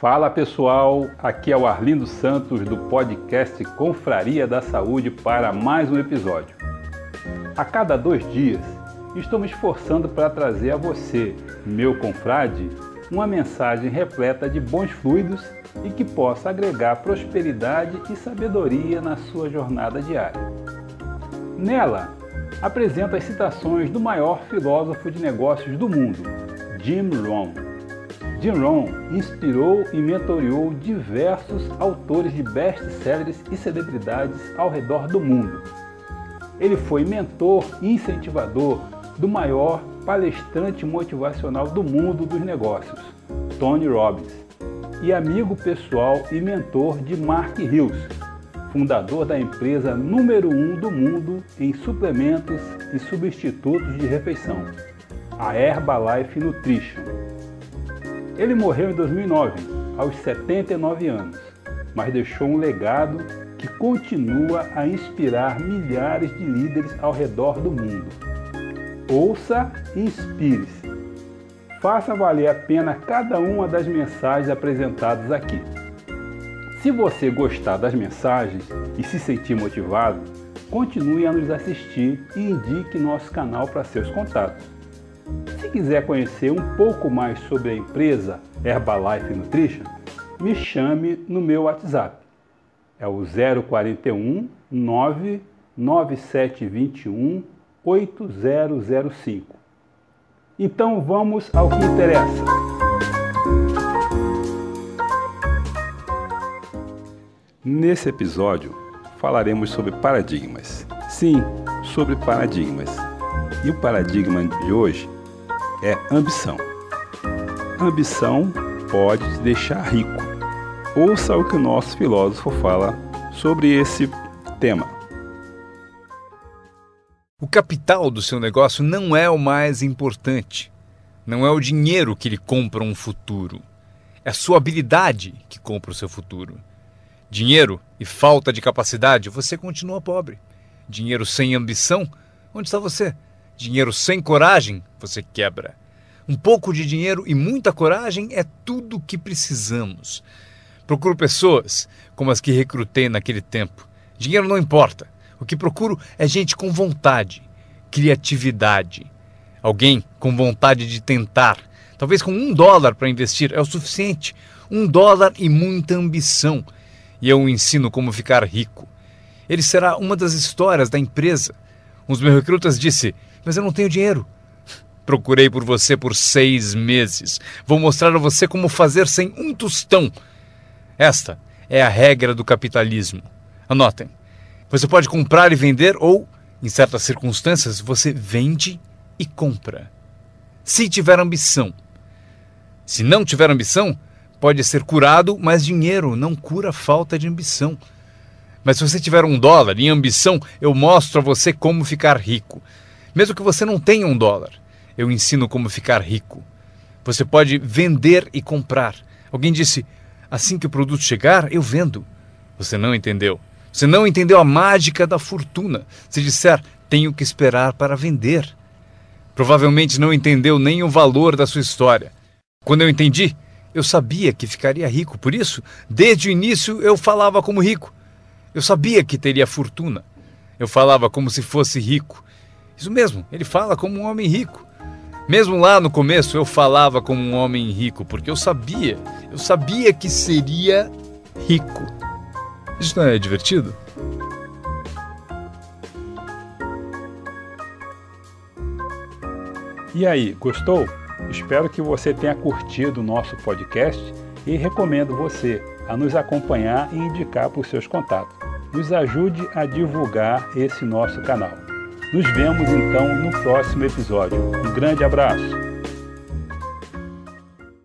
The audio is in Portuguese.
Fala pessoal, aqui é o Arlindo Santos do podcast Confraria da Saúde para mais um episódio. A cada dois dias estou me esforçando para trazer a você, meu confrade, uma mensagem repleta de bons fluidos e que possa agregar prosperidade e sabedoria na sua jornada diária. Nela, apresento as citações do maior filósofo de negócios do mundo, Jim Rohn. Jim Rohn inspirou e mentoreou diversos autores de best-sellers e celebridades ao redor do mundo. Ele foi mentor e incentivador do maior palestrante motivacional do mundo dos negócios, Tony Robbins, e amigo pessoal e mentor de Mark Hills, fundador da empresa número um do mundo em suplementos e substitutos de refeição, a Herbalife Nutrition. Ele morreu em 2009, aos 79 anos, mas deixou um legado que continua a inspirar milhares de líderes ao redor do mundo. Ouça e inspire-se. Faça valer a pena cada uma das mensagens apresentadas aqui. Se você gostar das mensagens e se sentir motivado, continue a nos assistir e indique nosso canal para seus contatos. Se quiser conhecer um pouco mais sobre a empresa Herbalife Nutrition, me chame no meu WhatsApp. É o 041 99721 8005. Então vamos ao que interessa. Nesse episódio falaremos sobre paradigmas. Sim, sobre paradigmas. E o paradigma de hoje é ambição. Ambição pode te deixar rico. Ouça o que o nosso filósofo fala sobre esse tema. O capital do seu negócio não é o mais importante. Não é o dinheiro que lhe compra um futuro. É a sua habilidade que compra o seu futuro. Dinheiro e falta de capacidade, você continua pobre. Dinheiro sem ambição, onde está você? Dinheiro sem coragem, você quebra. Um pouco de dinheiro e muita coragem é tudo o que precisamos. Procuro pessoas como as que recrutei naquele tempo. Dinheiro não importa. O que procuro é gente com vontade, criatividade. Alguém com vontade de tentar. Talvez com um dólar para investir é o suficiente. Um dólar e muita ambição e eu ensino como ficar rico. Ele será uma das histórias da empresa. Um dos meus recrutas disse: Mas eu não tenho dinheiro. Procurei por você por seis meses. Vou mostrar a você como fazer sem um tostão. Esta é a regra do capitalismo. Anotem. Você pode comprar e vender, ou, em certas circunstâncias, você vende e compra. Se tiver ambição. Se não tiver ambição, pode ser curado, mas dinheiro não cura falta de ambição. Mas se você tiver um dólar e ambição, eu mostro a você como ficar rico. Mesmo que você não tenha um dólar, eu ensino como ficar rico. Você pode vender e comprar. Alguém disse: assim que o produto chegar, eu vendo. Você não entendeu. Você não entendeu a mágica da fortuna. Se disser, tenho que esperar para vender. Provavelmente não entendeu nem o valor da sua história. Quando eu entendi, eu sabia que ficaria rico, por isso, desde o início eu falava como rico. Eu sabia que teria fortuna. Eu falava como se fosse rico. Isso mesmo, ele fala como um homem rico. Mesmo lá no começo eu falava como um homem rico, porque eu sabia, eu sabia que seria rico. Isso não é divertido? E aí, gostou? Espero que você tenha curtido o nosso podcast e recomendo você a nos acompanhar e indicar para os seus contatos. Nos ajude a divulgar esse nosso canal. Nos vemos então no próximo episódio. Um grande abraço!